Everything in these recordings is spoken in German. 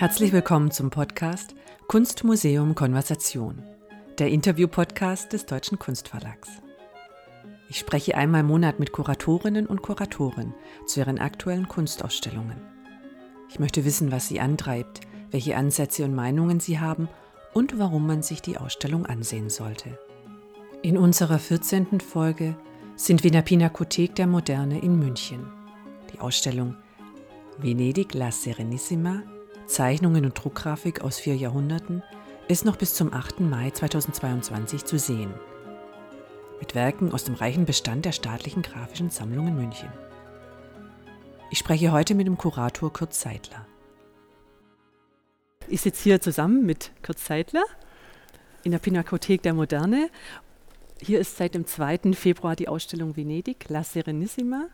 Herzlich willkommen zum Podcast Kunstmuseum Konversation, der Interview-Podcast des Deutschen Kunstverlags. Ich spreche einmal im Monat mit Kuratorinnen und Kuratoren zu ihren aktuellen Kunstausstellungen. Ich möchte wissen, was sie antreibt, welche Ansätze und Meinungen sie haben und warum man sich die Ausstellung ansehen sollte. In unserer 14. Folge sind wir in der Pinakothek der Moderne in München. Die Ausstellung Venedig La Serenissima Zeichnungen und Druckgrafik aus vier Jahrhunderten ist noch bis zum 8. Mai 2022 zu sehen. Mit Werken aus dem reichen Bestand der staatlichen grafischen Sammlung in München. Ich spreche heute mit dem Kurator Kurt Seidler. Ich sitze hier zusammen mit Kurt Seidler in der Pinakothek der Moderne. Hier ist seit dem 2. Februar die Ausstellung Venedig, La Serenissima,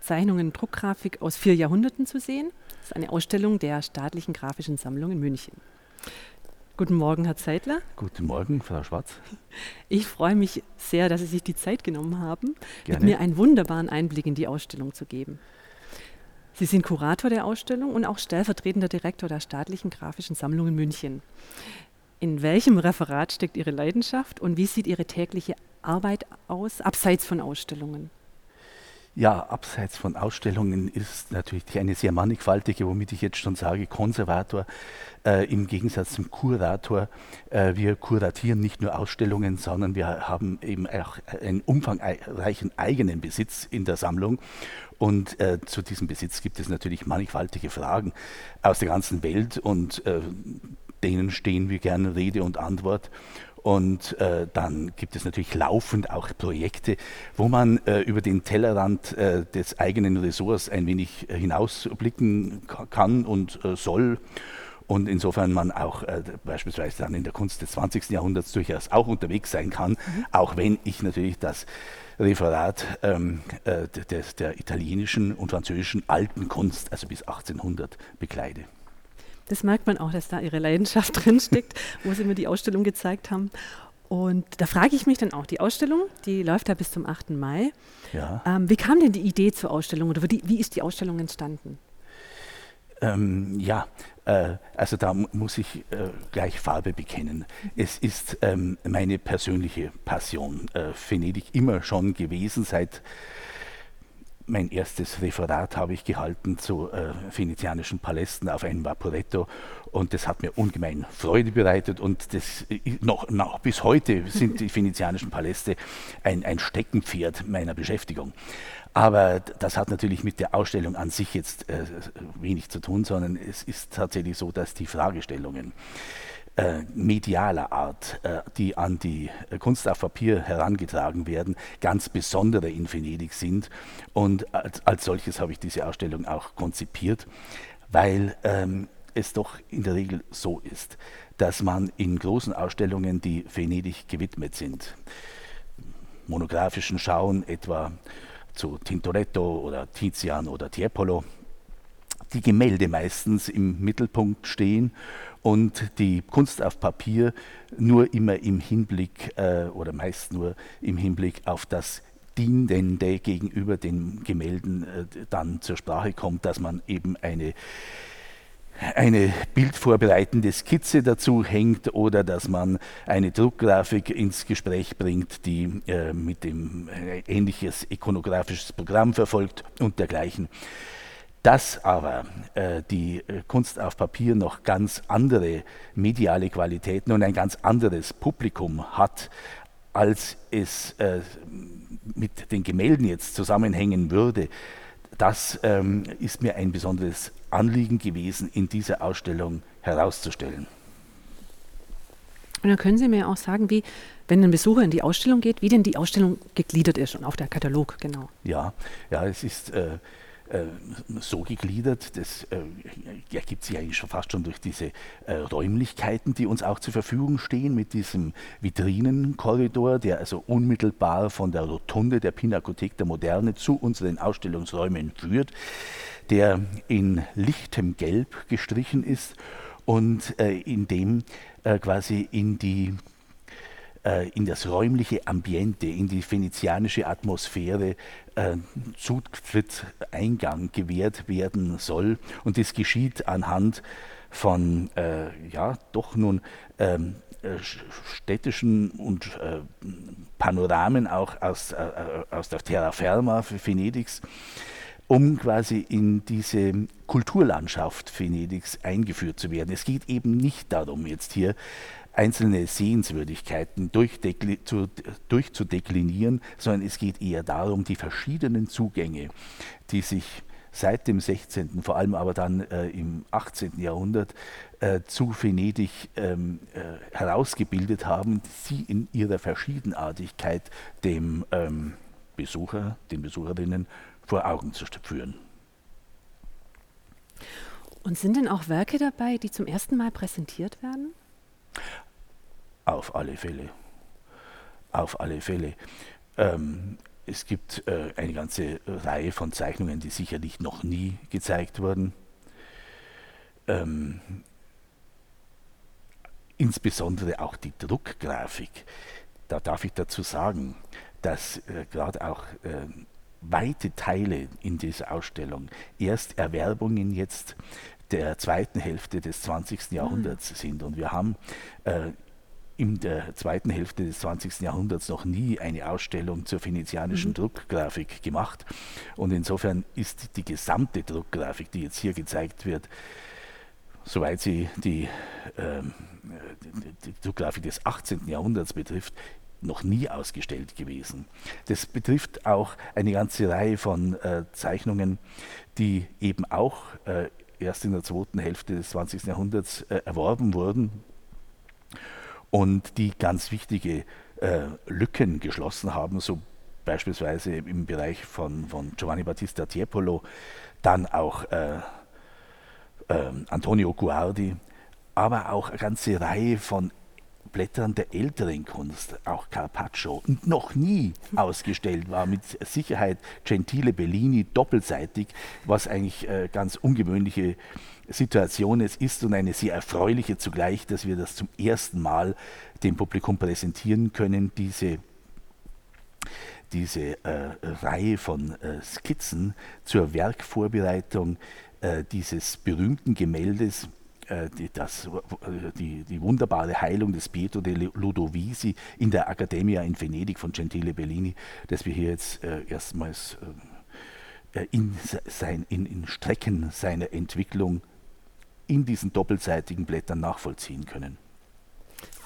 Zeichnungen und Druckgrafik aus vier Jahrhunderten zu sehen. Das ist eine Ausstellung der Staatlichen Grafischen Sammlung in München. Guten Morgen, Herr Zeitler. Guten Morgen, Frau Schwarz. Ich freue mich sehr, dass Sie sich die Zeit genommen haben, Gerne. mit mir einen wunderbaren Einblick in die Ausstellung zu geben. Sie sind Kurator der Ausstellung und auch stellvertretender Direktor der Staatlichen Grafischen Sammlung in München. In welchem Referat steckt Ihre Leidenschaft und wie sieht Ihre tägliche Arbeit aus, abseits von Ausstellungen? Ja, abseits von Ausstellungen ist natürlich eine sehr mannigfaltige, womit ich jetzt schon sage, Konservator äh, im Gegensatz zum Kurator. Äh, wir kuratieren nicht nur Ausstellungen, sondern wir haben eben auch einen umfangreichen eigenen Besitz in der Sammlung. Und äh, zu diesem Besitz gibt es natürlich mannigfaltige Fragen aus der ganzen Welt und äh, denen stehen wir gerne Rede und Antwort. Und äh, dann gibt es natürlich laufend auch Projekte, wo man äh, über den Tellerrand äh, des eigenen Ressorts ein wenig äh, hinausblicken kann und äh, soll. Und insofern man auch äh, beispielsweise dann in der Kunst des 20. Jahrhunderts durchaus auch unterwegs sein kann, mhm. auch wenn ich natürlich das Referat ähm, des, der italienischen und französischen alten Kunst, also bis 1800, bekleide. Das merkt man auch, dass da ihre Leidenschaft drinsteckt, wo sie mir die Ausstellung gezeigt haben. Und da frage ich mich dann auch, die Ausstellung, die läuft ja bis zum 8. Mai. Ja. Ähm, wie kam denn die Idee zur Ausstellung oder wie, wie ist die Ausstellung entstanden? Ähm, ja, äh, also da muss ich äh, gleich Farbe bekennen. Es ist ähm, meine persönliche Passion. Äh, Venedig immer schon gewesen, seit mein erstes Referat habe ich gehalten zu äh, venezianischen Palästen auf einem Vaporetto und das hat mir ungemein Freude bereitet und das noch, noch bis heute sind die venezianischen Paläste ein, ein Steckenpferd meiner Beschäftigung. Aber das hat natürlich mit der Ausstellung an sich jetzt äh, wenig zu tun, sondern es ist tatsächlich so, dass die Fragestellungen äh, medialer Art, äh, die an die Kunst auf Papier herangetragen werden, ganz besondere in Venedig sind. Und als, als solches habe ich diese Ausstellung auch konzipiert, weil ähm, es doch in der Regel so ist, dass man in großen Ausstellungen, die Venedig gewidmet sind, monografischen Schauen etwa zu Tintoretto oder Tizian oder Tiepolo, die Gemälde meistens im Mittelpunkt stehen und die Kunst auf Papier nur immer im Hinblick äh, oder meist nur im Hinblick auf das Dienende gegenüber den Gemälden äh, dann zur Sprache kommt, dass man eben eine eine bildvorbereitende Skizze dazu hängt oder dass man eine Druckgrafik ins Gespräch bringt, die äh, mit dem äh, ähnliches ikonografisches Programm verfolgt und dergleichen. Dass aber äh, die äh, Kunst auf Papier noch ganz andere mediale Qualitäten und ein ganz anderes Publikum hat, als es äh, mit den Gemälden jetzt zusammenhängen würde, das ähm, ist mir ein besonderes Anliegen gewesen, in dieser Ausstellung herauszustellen. Und dann können Sie mir auch sagen, wie, wenn ein Besucher in die Ausstellung geht, wie denn die Ausstellung gegliedert ist und auf der Katalog, genau. Ja, ja, es ist äh, so gegliedert, das äh, ergibt sich eigentlich schon fast schon durch diese äh, Räumlichkeiten, die uns auch zur Verfügung stehen, mit diesem Vitrinenkorridor, der also unmittelbar von der Rotunde der Pinakothek der Moderne zu unseren Ausstellungsräumen führt, der in lichtem Gelb gestrichen ist und in dem quasi in die äh, in das räumliche Ambiente, in die venezianische Atmosphäre äh, Zutritt, Eingang gewährt werden soll. Und das geschieht anhand von äh, ja doch nun ähm, äh, städtischen und äh, Panoramen auch aus, äh, aus der Terraferma Venedigs, um quasi in diese Kulturlandschaft Venedigs eingeführt zu werden. Es geht eben nicht darum, jetzt hier einzelne Sehenswürdigkeiten durchzudeklinieren, sondern es geht eher darum, die verschiedenen Zugänge, die sich seit dem 16., vor allem aber dann äh, im 18. Jahrhundert äh, zu Venedig ähm, äh, herausgebildet haben, sie in ihrer Verschiedenartigkeit dem ähm, Besucher, den Besucherinnen vor Augen zu führen. Und sind denn auch Werke dabei, die zum ersten Mal präsentiert werden? Auf alle Fälle. Auf alle Fälle. Ähm, es gibt äh, eine ganze Reihe von Zeichnungen, die sicherlich noch nie gezeigt wurden. Ähm, insbesondere auch die Druckgrafik. Da darf ich dazu sagen, dass äh, gerade auch äh, weite Teile in dieser Ausstellung erst Erwerbungen jetzt der zweiten Hälfte des 20. Jahrhunderts mhm. sind. Und wir haben äh, in der zweiten Hälfte des 20. Jahrhunderts noch nie eine Ausstellung zur venezianischen mhm. Druckgrafik gemacht. Und insofern ist die gesamte Druckgrafik, die jetzt hier gezeigt wird, soweit sie die, ähm, die, Druckgrafik des 18. Jahrhunderts betrifft, noch nie ausgestellt gewesen. Das betrifft auch eine ganze Reihe von äh, Zeichnungen, die eben auch äh, erst in der zweiten Hälfte des 20. Jahrhunderts äh, erworben wurden und die ganz wichtige äh, Lücken geschlossen haben, so beispielsweise im Bereich von, von Giovanni Battista Tiepolo, dann auch äh, äh, Antonio Guardi, aber auch eine ganze Reihe von Blättern der älteren Kunst, auch Carpaccio, noch nie ausgestellt war, mit Sicherheit Gentile Bellini doppelseitig, was eigentlich äh, ganz ungewöhnliche Situation es ist und eine sehr erfreuliche zugleich, dass wir das zum ersten Mal dem Publikum präsentieren können, diese, diese äh, Reihe von äh, Skizzen zur Werkvorbereitung äh, dieses berühmten Gemäldes, äh, die, das, äh, die, die, wunderbare Heilung des Pietro de Ludovisi in der Accademia in Venedig von Gentile Bellini, das wir hier jetzt äh, erstmals in, sein, in, in Strecken seiner Entwicklung in diesen doppelseitigen Blättern nachvollziehen können.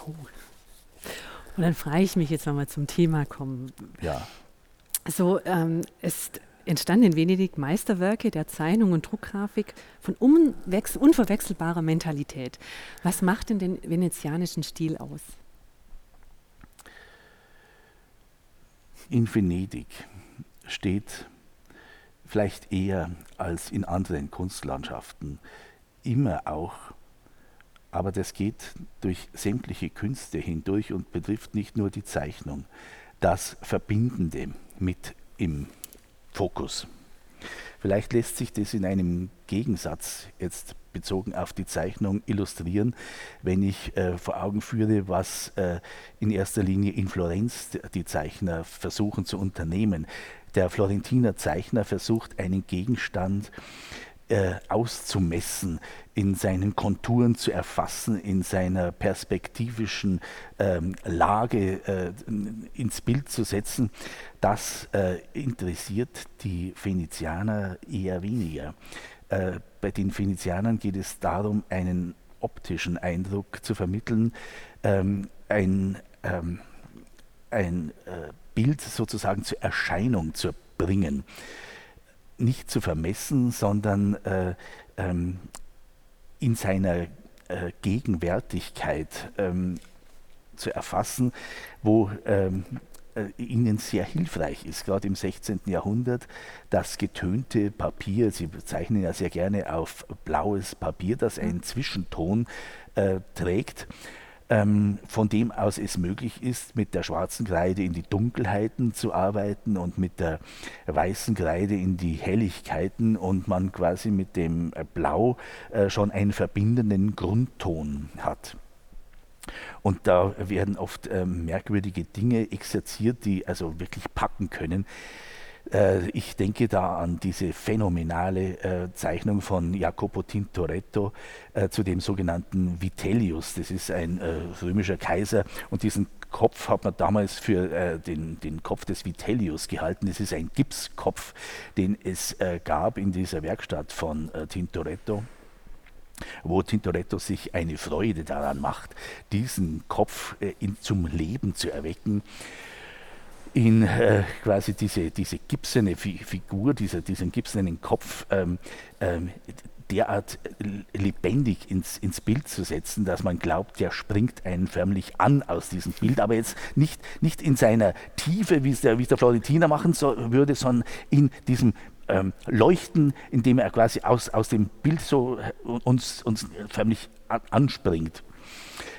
Oh. Und dann frage ich mich jetzt, wenn wir zum Thema kommen. Ja. So, ähm, es entstanden in Venedig Meisterwerke der Zeichnung und Druckgrafik von unverwechselbarer Mentalität. Was macht denn den venezianischen Stil aus? In Venedig steht vielleicht eher als in anderen Kunstlandschaften immer auch, aber das geht durch sämtliche Künste hindurch und betrifft nicht nur die Zeichnung, das Verbindende mit im Fokus. Vielleicht lässt sich das in einem Gegensatz jetzt bezogen auf die Zeichnung illustrieren, wenn ich äh, vor Augen führe, was äh, in erster Linie in Florenz die Zeichner versuchen zu unternehmen. Der Florentiner Zeichner versucht einen Gegenstand äh, auszumessen, in seinen Konturen zu erfassen, in seiner perspektivischen ähm, Lage äh, ins Bild zu setzen, das äh, interessiert die Venezianer eher weniger. Äh, bei den Venezianern geht es darum, einen optischen Eindruck zu vermitteln, ähm, ein, ähm, ein äh, Bild sozusagen zur Erscheinung zu bringen nicht zu vermessen, sondern äh, ähm, in seiner äh, Gegenwärtigkeit ähm, zu erfassen, wo ähm, äh, ihnen sehr hilfreich ist, gerade im 16. Jahrhundert, das getönte Papier, Sie zeichnen ja sehr gerne auf blaues Papier, das einen Zwischenton äh, trägt ähm, von dem aus es möglich ist, mit der schwarzen Kreide in die Dunkelheiten zu arbeiten und mit der weißen Kreide in die Helligkeiten und man quasi mit dem äh, Blau äh, schon einen verbindenden Grundton hat. Und da werden oft äh, merkwürdige Dinge exerziert, die also wirklich packen können. Äh, ich denke da an diese phänomenale äh, Zeichnung von Jacopo Tintoretto äh, zu dem sogenannten Vitellius. Das ist ein römischer Kaiser und diesen Kopf hat man damals für den, den Kopf des Vitellius gehalten. Das ist ein Gipskopf, den es gab in dieser Werkstatt von Tintoretto wo Tintoretto sich eine Freude daran macht, diesen Kopf äh, in, zum Leben zu erwecken in äh, quasi diese, diese gipsene Figur, dieser, diesen gipsenen Kopf ähm, ähm, derart lebendig ins, ins Bild zu setzen, dass man glaubt, der springt einen förmlich an aus diesem Bild, aber jetzt nicht, nicht in seiner Tiefe, wie es der, der Florentiner machen so, würde, sondern in diesem ähm, Leuchten, indem er quasi aus, aus dem Bild so äh, uns, uns förmlich anspringt.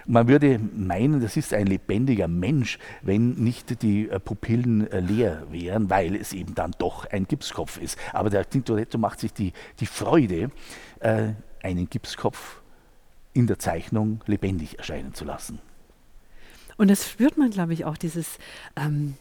Man würde meinen, das ist ein lebendiger Mensch, wenn nicht die äh, Pupillen äh, leer wären, weil es eben dann doch ein Gipskopf ist. Aber der Tintoretto macht sich die, die Freude, äh, einen Gipskopf in der Zeichnung lebendig erscheinen zu lassen. Und das spürt man, glaube ich, auch, dieses ähm,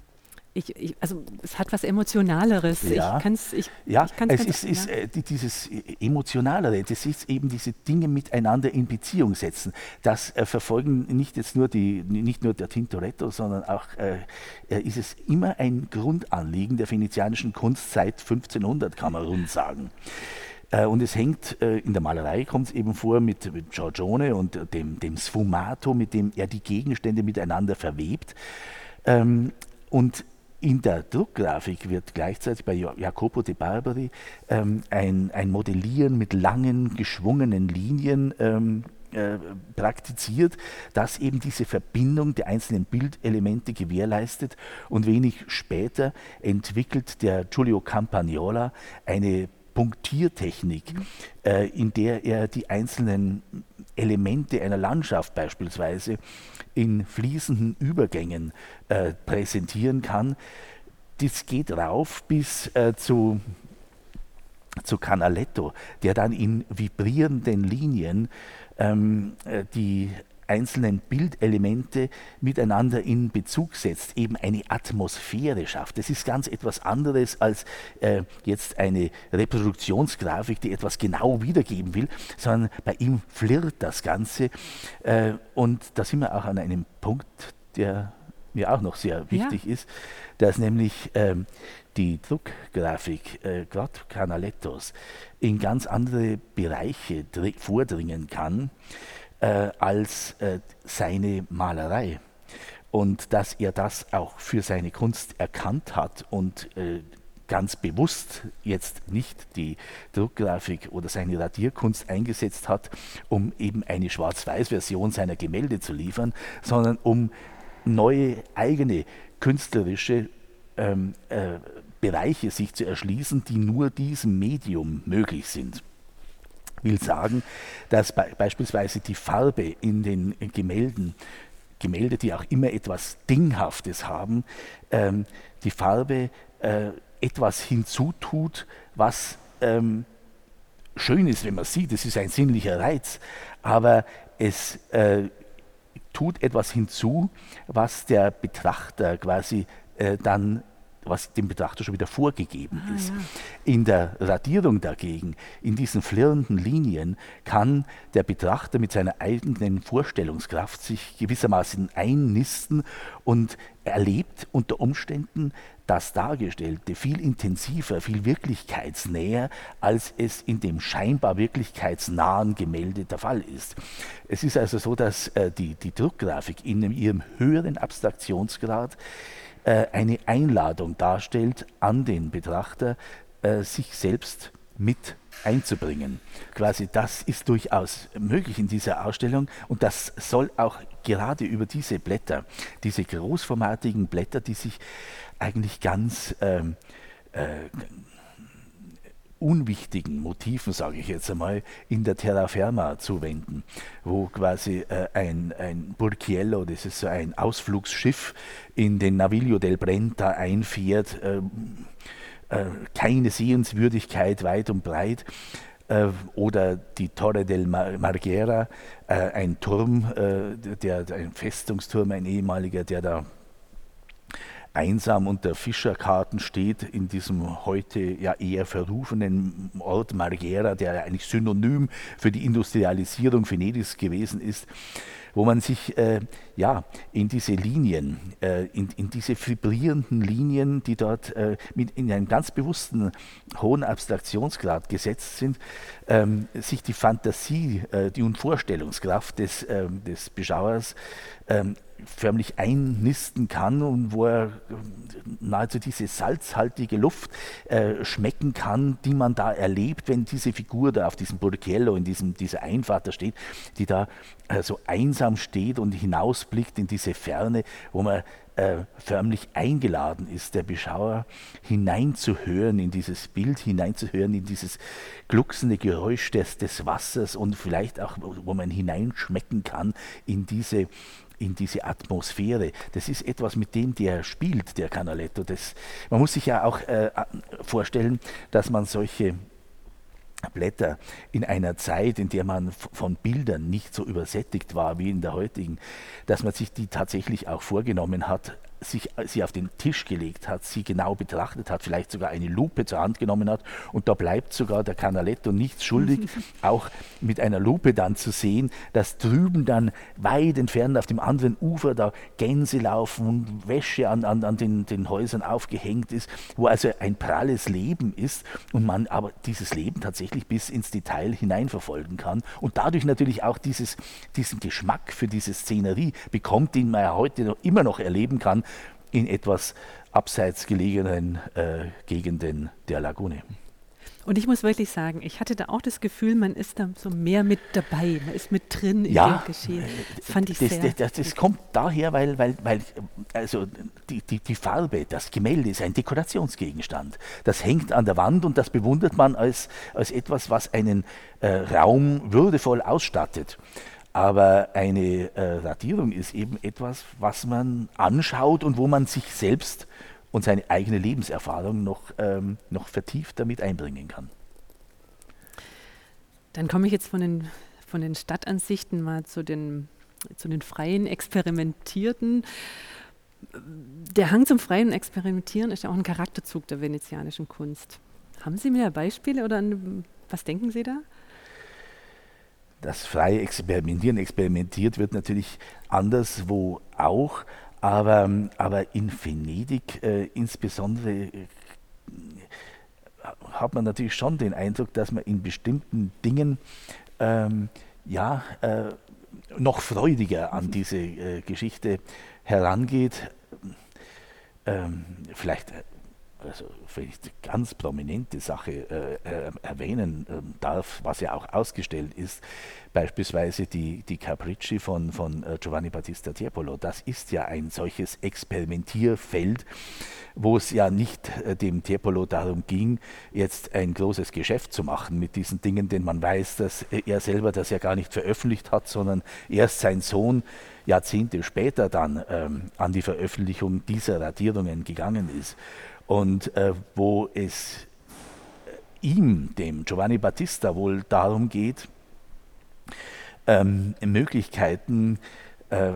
ich, ich, also es hat was Emotionaleres. Ja, ich kann's, ich, ja ich kann's es ist, ist äh, dieses Emotionalere, das ist eben diese Dinge miteinander in Beziehung setzen. Das äh, verfolgen nicht jetzt nur, die, nicht nur der Tintoretto, sondern auch äh, äh, ist es immer ein Grundanliegen der venezianischen Kunst seit 1500, kann man rund sagen. Äh, und es hängt äh, in der Malerei, kommt es eben vor, mit, mit Giorgione und dem, dem Sfumato, mit dem er die Gegenstände miteinander verwebt. Ähm, und in der Druckgrafik wird gleichzeitig bei Jacopo de Barbari ähm, ein, ein Modellieren mit langen, geschwungenen Linien ähm, äh, praktiziert, das eben diese Verbindung der einzelnen Bildelemente gewährleistet. Und wenig später entwickelt der Giulio Campagnola eine Punktiertechnik, mhm. äh, in der er die einzelnen Elemente einer Landschaft beispielsweise in fließenden Übergängen äh, präsentieren kann. Das geht rauf bis äh, zu, zu Canaletto, der dann in vibrierenden Linien ähm, äh, die einzelnen Bildelemente miteinander in Bezug setzt, eben eine Atmosphäre schafft. Das ist ganz etwas anderes als äh, jetzt eine Reproduktionsgrafik, die etwas genau wiedergeben will, sondern bei ihm flirrt das Ganze. Äh, und da sind wir auch an einem Punkt, der mir auch noch sehr wichtig ja. ist, dass nämlich ähm, die Druckgrafik, äh, gerade Canalettos, in ganz andere Bereiche vordringen kann äh, als äh, seine Malerei. Und dass er das auch für seine Kunst erkannt hat und äh, ganz bewusst jetzt nicht die Druckgrafik oder seine Radierkunst eingesetzt hat, um eben eine Schwarz-Weiß-Version seiner Gemälde zu liefern, sondern um neue eigene künstlerische ähm, äh, Bereiche sich zu erschließen, die nur diesem Medium möglich sind will sagen, dass be beispielsweise die Farbe in den Gemälden, Gemälde, die auch immer etwas Dinghaftes haben, ähm, die Farbe äh, etwas hinzutut, was ähm, schön ist, wenn man sieht, es ist ein sinnlicher Reiz, aber es äh, tut etwas hinzu, was der Betrachter quasi äh, dann was dem Betrachter schon wieder vorgegeben ah, ist. Ja. In der Radierung dagegen, in diesen flirrenden Linien, kann der Betrachter mit seiner eigenen Vorstellungskraft sich gewissermaßen einnisten und erlebt unter Umständen das Dargestellte viel intensiver, viel wirklichkeitsnäher, als es in dem scheinbar wirklichkeitsnahen Gemälde der Fall ist. Es ist also so, dass äh, die, die Druckgrafik in ihrem höheren Abstraktionsgrad eine Einladung darstellt an den Betrachter, äh, sich selbst mit einzubringen. Quasi das ist durchaus möglich in dieser Ausstellung und das soll auch gerade über diese Blätter, diese großformatigen Blätter, die sich eigentlich ganz ähm, äh, unwichtigen Motiven, sage ich jetzt einmal, in der Terraferma zuwenden, wo quasi äh, ein, ein Burchiello, das ist so ein Ausflugsschiff, in den Naviglio del Brenta einfährt, äh, äh, keine Sehenswürdigkeit weit und breit, äh, oder die Torre del Marghera, äh, ein Turm, äh, der, ein Festungsturm, ein ehemaliger, der da einsam unter Fischerkarten steht, in diesem heute ja eher verrufenen Ort Marghera, der eigentlich synonym für die Industrialisierung Venedigs gewesen ist wo man sich äh, ja, in diese Linien, äh, in, in, diese vibrierenden Linien, die dort äh, mit in einem ganz bewussten hohen Abstraktionsgrad gesetzt sind, ähm, sich die Fantasie, äh, die Unvorstellungskraft des, ähm, des Beschauers ähm, förmlich einnisten kann und wo er nahezu diese salzhaltige Luft äh, schmecken kann, die man da erlebt, wenn diese Figur da auf diesem Burchiello, in diesem, dieser Einfahrt da steht, die da äh, so einsam steht und hinausblickt in diese Ferne, wo man äh, förmlich eingeladen ist, der Beschauer hineinzuhören in dieses Bild, hineinzuhören in dieses glucksende Geräusch des, des Wassers und vielleicht auch, wo man hineinschmecken kann in diese in diese Atmosphäre. Das ist etwas, mit dem der spielt, der Canaletto. Das, man muss sich ja auch äh, vorstellen, dass man solche Blätter in einer Zeit, in der man von Bildern nicht so übersättigt war wie in der heutigen, dass man sich die tatsächlich auch vorgenommen hat, sich sie auf den Tisch gelegt hat, sie genau betrachtet hat, vielleicht sogar eine Lupe zur Hand genommen hat. Und da bleibt sogar der Canaletto nichts schuldig, auch mit einer Lupe dann zu sehen, dass drüben dann weit entfernt auf dem anderen Ufer da Gänse laufen und Wäsche an, an, an den, den Häusern aufgehängt ist, wo also ein pralles Leben ist und man aber dieses Leben tatsächlich bis ins Detail hineinverfolgen kann. Und dadurch natürlich auch dieses, diesen Geschmack für diese Szenerie bekommt, den man ja heute noch, immer noch erleben kann, in etwas abseits gelegenen äh, Gegenden der Lagune. Und ich muss wirklich sagen, ich hatte da auch das Gefühl, man ist da so mehr mit dabei, man ist mit drin in ja, dem Geschehen. Das fand ich das, sehr. Das, das, das kommt daher, weil, weil, weil also die, die, die Farbe, das Gemälde ist ein Dekorationsgegenstand. Das hängt an der Wand und das bewundert man als, als etwas, was einen äh, Raum würdevoll ausstattet. Aber eine äh, Radierung ist eben etwas, was man anschaut und wo man sich selbst und seine eigene Lebenserfahrung noch, ähm, noch vertieft damit einbringen kann. Dann komme ich jetzt von den, von den Stadtansichten mal zu den, zu den freien, experimentierten. Der Hang zum freien Experimentieren ist ja auch ein Charakterzug der venezianischen Kunst. Haben Sie mehr Beispiele oder was denken Sie da? Das freie Experimentieren, experimentiert wird natürlich anderswo auch, aber, aber in Venedig äh, insbesondere äh, hat man natürlich schon den Eindruck, dass man in bestimmten Dingen ähm, ja, äh, noch freudiger an diese äh, Geschichte herangeht. Ähm, vielleicht also die ganz prominente Sache äh, äh, erwähnen äh, darf, was ja auch ausgestellt ist, beispielsweise die, die Capricci von, von äh, Giovanni Battista Tiepolo, das ist ja ein solches Experimentierfeld, wo es ja nicht äh, dem Tiepolo darum ging, jetzt ein großes Geschäft zu machen mit diesen Dingen, denn man weiß, dass er selber das ja gar nicht veröffentlicht hat, sondern erst sein Sohn Jahrzehnte später dann ähm, an die Veröffentlichung dieser Radierungen gegangen ist und äh, wo es äh, ihm, dem Giovanni Battista, wohl darum geht, ähm, Möglichkeiten äh,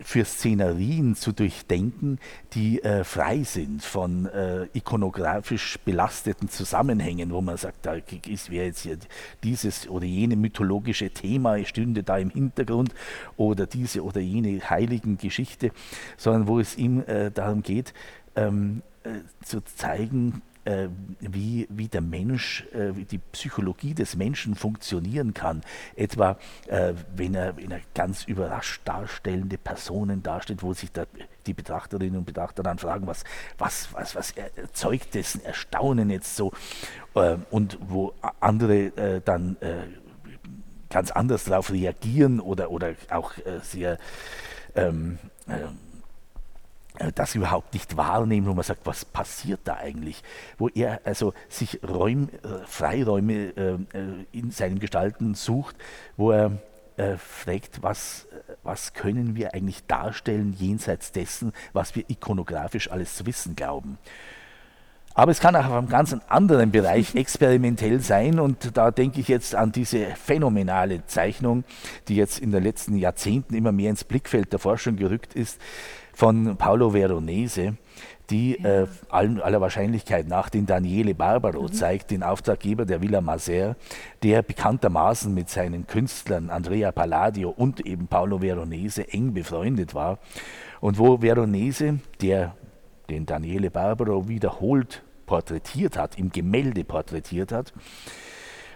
für Szenerien zu durchdenken, die äh, frei sind von äh, ikonografisch belasteten Zusammenhängen, wo man sagt, da ist wäre jetzt hier dieses oder jene mythologische Thema stünde da im Hintergrund oder diese oder jene heiligen Geschichte, sondern wo es ihm äh, darum geht, ähm, äh, zu zeigen, äh, wie, wie der Mensch, äh, wie die Psychologie des Menschen funktionieren kann. Etwa, äh, wenn, er, wenn er ganz überrascht darstellende Personen darstellt, wo sich da die Betrachterinnen und Betrachter dann fragen, was, was, was, was erzeugt dessen Erstaunen jetzt so äh, und wo andere dann ganz anders darauf reagieren oder, oder auch sehr ähm, äh, das überhaupt nicht wahrnehmen, wo man sagt, was passiert da eigentlich? Wo er also sich Räum, äh, Freiräume äh, in seinem Gestalten sucht, wo er fragt, was, was können wir eigentlich darstellen jenseits dessen, was wir ikonografisch alles zu wissen glauben. Aber es kann auch auf einem ganz anderen Bereich experimentell sein und da denke ich jetzt an diese phänomenale Zeichnung, die jetzt in den letzten Jahrzehnten immer mehr ins Blickfeld der Forschung gerückt ist, von Paolo Veronese, die ja. äh, aller Wahrscheinlichkeit nach den Daniele Barbaro mhm. zeigt, den Auftraggeber der Villa Maser, der bekanntermaßen mit seinen Künstlern Andrea Palladio und eben Paolo Veronese eng befreundet war. Und wo Veronese, der den Daniele Barbaro wiederholt porträtiert hat, im Gemälde porträtiert hat,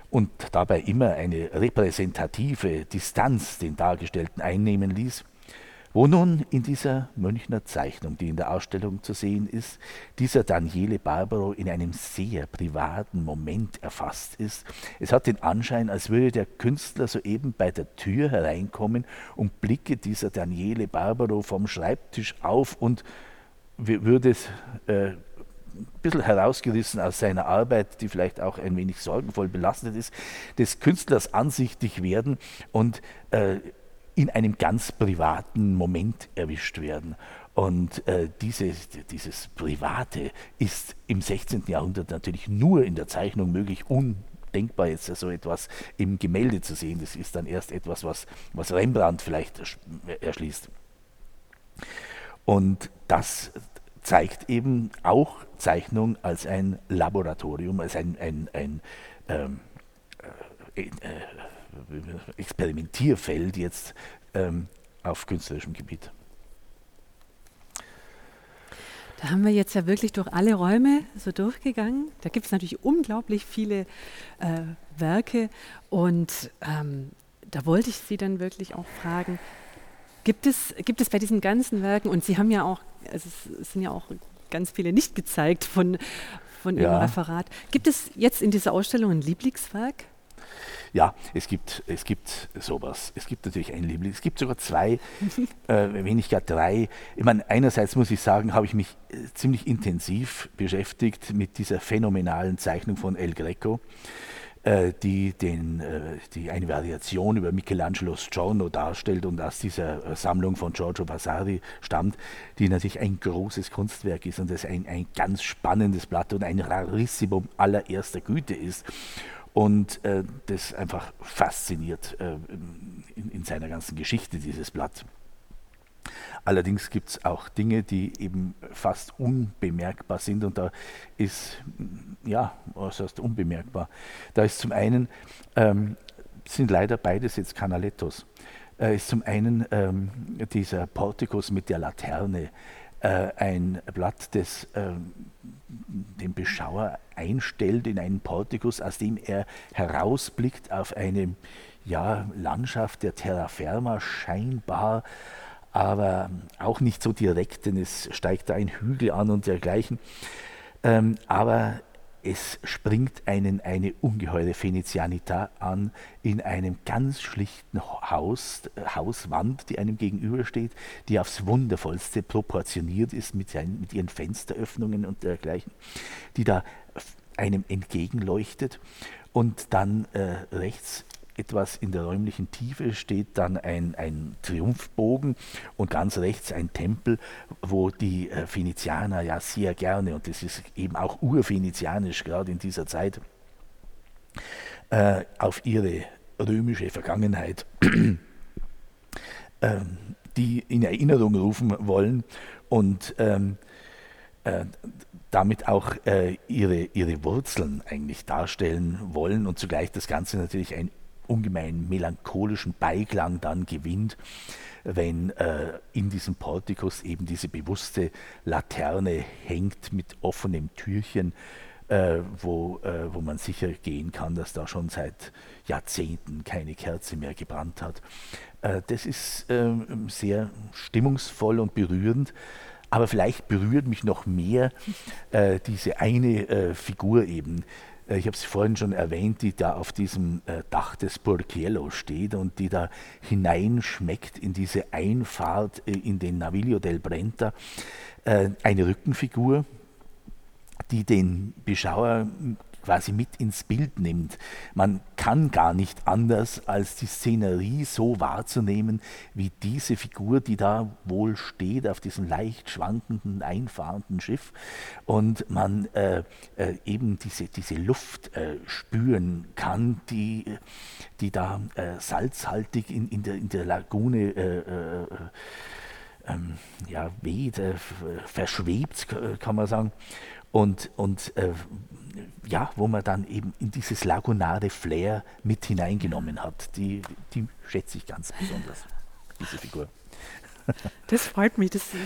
und dabei immer eine repräsentative Distanz den Dargestellten einnehmen ließ, wo nun in dieser Münchner Zeichnung, die in der Ausstellung zu sehen ist, dieser Daniele Barbaro in einem sehr privaten Moment erfasst ist. Es hat den Anschein, als würde der Künstler soeben bei der Tür hereinkommen und blicke dieser Daniele Barbaro vom Schreibtisch auf und würde es äh, ein bisschen herausgerissen aus seiner Arbeit, die vielleicht auch ein wenig sorgenvoll belastet ist, des Künstlers ansichtig werden und äh, in einem ganz privaten Moment erwischt werden. Und äh, dieses, dieses Private ist im 16. Jahrhundert natürlich nur in der Zeichnung möglich, undenkbar jetzt so etwas im Gemälde zu sehen. Das ist dann erst etwas, was, was Rembrandt vielleicht erschließt. Und das zeigt eben auch Zeichnung als ein Laboratorium, als ein, ein, ein ähm, äh, äh, Experimentierfeld jetzt ähm, auf künstlerischem Gebiet. Da haben wir jetzt ja wirklich durch alle Räume so durchgegangen. Da gibt es natürlich unglaublich viele äh, Werke und ähm, da wollte ich Sie dann wirklich auch fragen, Gibt es, gibt es bei diesen ganzen Werken, und Sie haben ja auch, also es sind ja auch ganz viele nicht gezeigt von, von Ihrem ja. Referat, gibt es jetzt in dieser Ausstellung ein Lieblingswerk? Ja, es gibt, es gibt sowas. Es gibt natürlich ein Lieblings. Es gibt sogar zwei, äh, wenn nicht gar drei. Ich meine, einerseits muss ich sagen, habe ich mich äh, ziemlich intensiv beschäftigt mit dieser phänomenalen Zeichnung von El Greco. Äh, die, den, äh, die eine Variation über Michelangelos Giorno darstellt und aus dieser Sammlung von Giorgio Vasari stammt, die natürlich ein großes Kunstwerk ist und das ein, ein ganz spannendes Blatt und ein Rarissimum allererster Güte ist und äh, das einfach fasziniert äh, in, in, seiner ganzen Geschichte, dieses Blatt. Allerdings gibt es auch Dinge, die eben fast unbemerkbar sind und da ist, ja, was heißt unbemerkbar? Da ist zum einen, ähm, sind leider beides jetzt Canalettos, äh, ist zum einen ähm, dieser Portikus mit der Laterne, äh, ein Blatt, das äh, den Beschauer einstellt in einen Portikus, aus dem er herausblickt auf eine ja, Landschaft der Terraferma, scheinbar aber auch nicht so direkt, denn es steigt da ein Hügel an und dergleichen. Ähm, aber es springt einen eine ungeheure Venezianita an in einem ganz schlichten Haus, äh, Hauswand, die einem gegenübersteht, die aufs wundervollste proportioniert ist mit, seinen, mit ihren Fensteröffnungen und dergleichen, die da einem entgegenleuchtet. Und dann äh, rechts etwas in der räumlichen Tiefe steht dann ein, ein Triumphbogen und ganz rechts ein Tempel, wo die äh, Venezianer ja sehr gerne, und das ist eben auch urvenezianisch gerade in dieser Zeit, äh, auf ihre römische Vergangenheit äh, die in Erinnerung rufen wollen und ähm, äh, damit auch äh, ihre, ihre Wurzeln eigentlich darstellen wollen und zugleich das Ganze natürlich ein ungemein melancholischen Beiklang dann gewinnt, wenn äh, in diesem Portikus eben diese bewusste Laterne hängt mit offenem Türchen, äh, wo, äh, wo man sicher gehen kann, dass da schon seit Jahrzehnten keine Kerze mehr gebrannt hat. Äh, das ist ähm, sehr stimmungsvoll und berührend. Aber vielleicht berührt mich noch mehr äh, diese eine äh, Figur eben, ich habe es vorhin schon erwähnt, die da auf diesem äh, Dach des Porciello steht und die da hineinschmeckt in diese Einfahrt äh, in den Naviglio del Brenta. Eine Rückenfigur, die den Beschauer quasi mit ins Bild nimmt. Man kann gar nicht anders, als die Szenerie so wahrzunehmen, wie diese Figur, die da wohl steht auf diesem leicht schwankenden, einfahrenden Schiff und man äh, äh, eben diese, diese Luft äh, spüren kann, die, die da äh, salzhaltig in, in, der, in der Lagune äh, äh, ähm, ja, weht, äh, verschwebt, kann man sagen. Und, und äh, ja, wo man dann eben in dieses lagunare Flair mit hineingenommen hat. Die, die schätze ich ganz besonders, diese Figur. Das freut mich. Das ist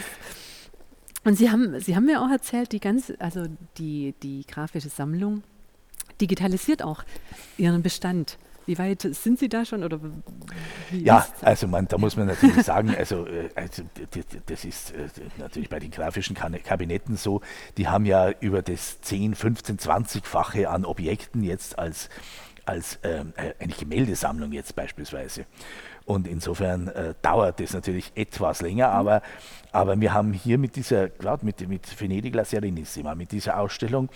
und Sie haben, Sie haben mir auch erzählt, die ganze, also die, die grafische Sammlung digitalisiert auch Ihren Bestand. Wie weit sind Sie da schon? Oder ja, also man, da muss man natürlich sagen, also, äh, also das ist äh, natürlich bei den grafischen Kabinetten so, die haben ja über das 10, 15, 20-fache an Objekten jetzt als, als ähm, äh, eine Gemäldesammlung jetzt beispielsweise. Und insofern äh, dauert das natürlich etwas länger, aber, aber wir haben hier mit dieser, gerade mit, mit Venedig La Serenissima, mit dieser Ausstellung,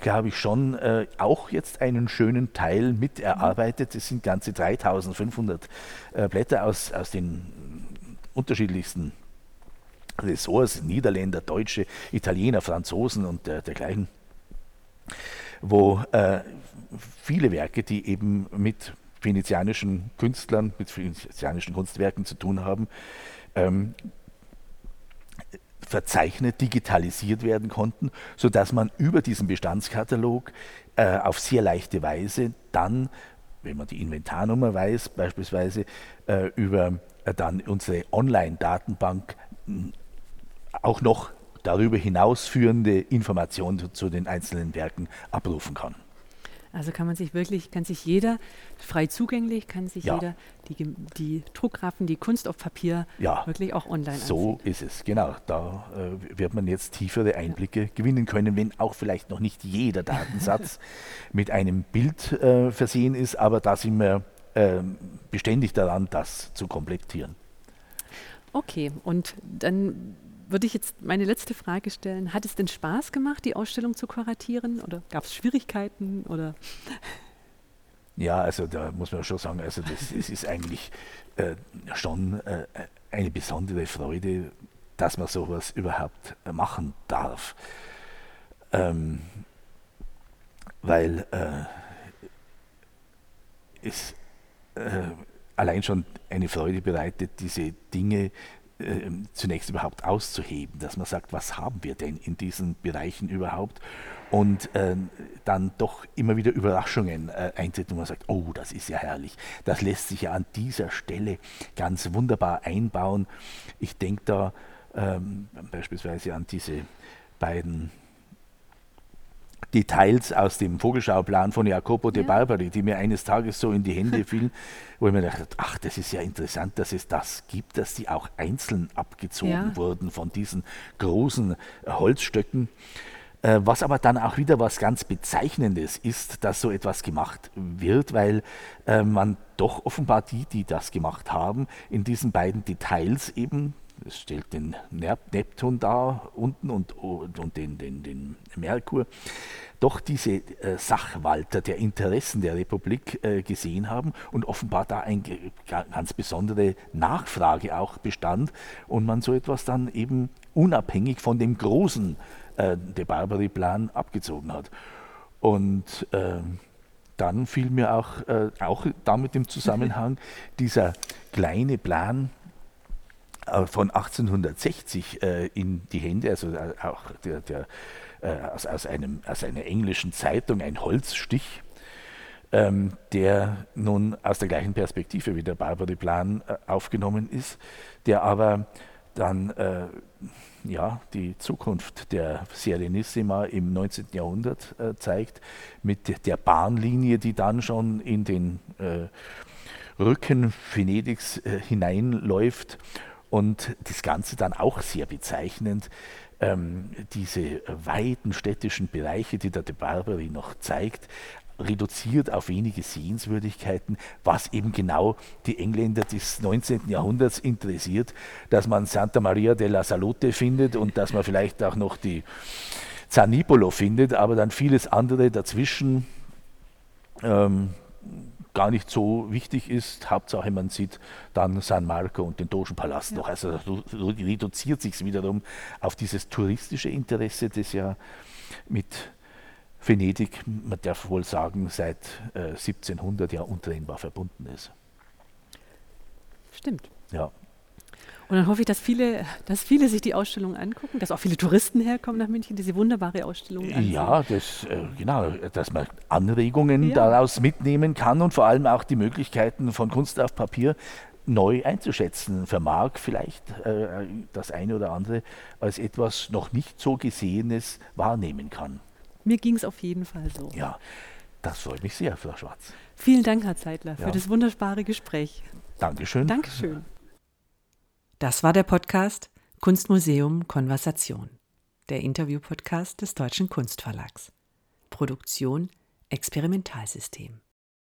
glaube ich, schon äh, auch jetzt einen schönen Teil miterarbeitet. Es sind ganze 3500 äh, Blätter aus, aus den unterschiedlichsten Ressorts, Niederländer, Deutsche, Italiener, Franzosen und äh, dergleichen, wo äh, viele Werke, die eben mit venezianischen Künstlern, mit venezianischen Kunstwerken zu tun haben, ähm, verzeichnet, digitalisiert werden konnten, sodass man über diesen Bestandskatalog äh, auf sehr leichte Weise dann, wenn man die Inventarnummer weiß, beispielsweise äh, über äh, dann unsere Online-Datenbank auch noch darüber hinausführende Informationen zu den einzelnen Werken abrufen kann. Also kann man sich wirklich, kann sich jeder frei zugänglich, kann sich ja. jeder die, die Druckgrafen, die Kunst auf Papier ja. wirklich auch online So ansehen. ist es, genau. Da äh, wird man jetzt tiefere Einblicke ja. gewinnen können, wenn auch vielleicht noch nicht jeder Datensatz mit einem Bild äh, versehen ist, aber da sind wir äh, beständig daran, das zu komplettieren. Okay, und dann würde ich jetzt meine letzte Frage stellen. Hat es denn Spaß gemacht, die Ausstellung zu kuratieren oder gab es Schwierigkeiten oder? Ja, also da muss man schon sagen, also das, das ist eigentlich äh, schon äh, eine besondere Freude, dass man sowas überhaupt machen darf. Ähm, weil äh, es äh, allein schon eine Freude bereitet, diese Dinge äh, zunächst überhaupt auszuheben, dass man sagt, was haben wir denn in diesen Bereichen überhaupt und äh, dann doch immer wieder Überraschungen äh, eintritt und man sagt, oh, das ist ja herrlich, das lässt sich ja an dieser Stelle ganz wunderbar einbauen. Ich denke da ähm, beispielsweise an diese beiden Details aus dem Vogelschauplan von Jacopo de Barbari, die mir eines Tages so in die Hände fielen, wo ich mir dachte, ach, das ist ja interessant, dass es das gibt, dass die auch einzeln abgezogen ja. wurden von diesen großen Holzstöcken. Äh, was aber dann auch wieder was ganz Bezeichnendes ist, dass so etwas gemacht wird, weil äh, man doch offenbar die, die das gemacht haben, in diesen beiden Details eben es stellt den Neptun da unten und, und den, den, den Merkur, doch diese äh, Sachwalter der Interessen der Republik äh, gesehen haben und offenbar da eine ganz besondere Nachfrage auch bestand und man so etwas dann eben unabhängig von dem großen äh, De Barbary-Plan abgezogen hat. Und äh, dann fiel mir auch, äh, auch damit im Zusammenhang dieser kleine Plan, von 1860 äh, in die Hände, also äh, auch der, der, äh, aus, aus, einem, aus einer englischen Zeitung, ein Holzstich, ähm, der nun aus der gleichen Perspektive wie der Barbary-Plan äh, aufgenommen ist, der aber dann äh, ja, die Zukunft der Serenissima im 19. Jahrhundert zeigt, mit der Bahnlinie, die dann schon in den Rücken Venedigs hineinläuft und das Ganze dann auch sehr bezeichnend, ähm, diese weiten städtischen Bereiche, die der De Barbary noch zeigt, reduziert auf wenige Sehenswürdigkeiten, was eben genau die Engländer des 19. Jahrhunderts interessiert, dass man Santa Maria della Salute findet und dass man vielleicht auch noch die Zanipolo findet, aber dann vieles andere dazwischen ähm, gar nicht so wichtig ist. Hauptsache, man sieht dann San Marco und den Dogenpalast ja. noch. Also so reduziert sich es wiederum auf dieses touristische Interesse, das ja mit Venedig, man darf wohl sagen, seit äh, 1700 ja untrennbar verbunden ist. Stimmt. Ja. Und dann hoffe ich, dass viele, dass viele sich die Ausstellung angucken, dass auch viele Touristen herkommen nach München, diese wunderbare Ausstellung ansehen. Ja, das, äh, genau, dass man Anregungen ja. daraus mitnehmen kann und vor allem auch die Möglichkeiten von Kunst auf Papier neu einzuschätzen vermag, vielleicht äh, das eine oder andere als etwas noch nicht so Gesehenes wahrnehmen kann. Mir ging es auf jeden Fall so. Ja, das freut mich sehr, Frau Schwarz. Vielen Dank, Herr Zeitler, für ja. das wunderbare Gespräch. Dankeschön. Dankeschön. Das war der Podcast Kunstmuseum Konversation, der Interview-Podcast des Deutschen Kunstverlags. Produktion Experimentalsystem.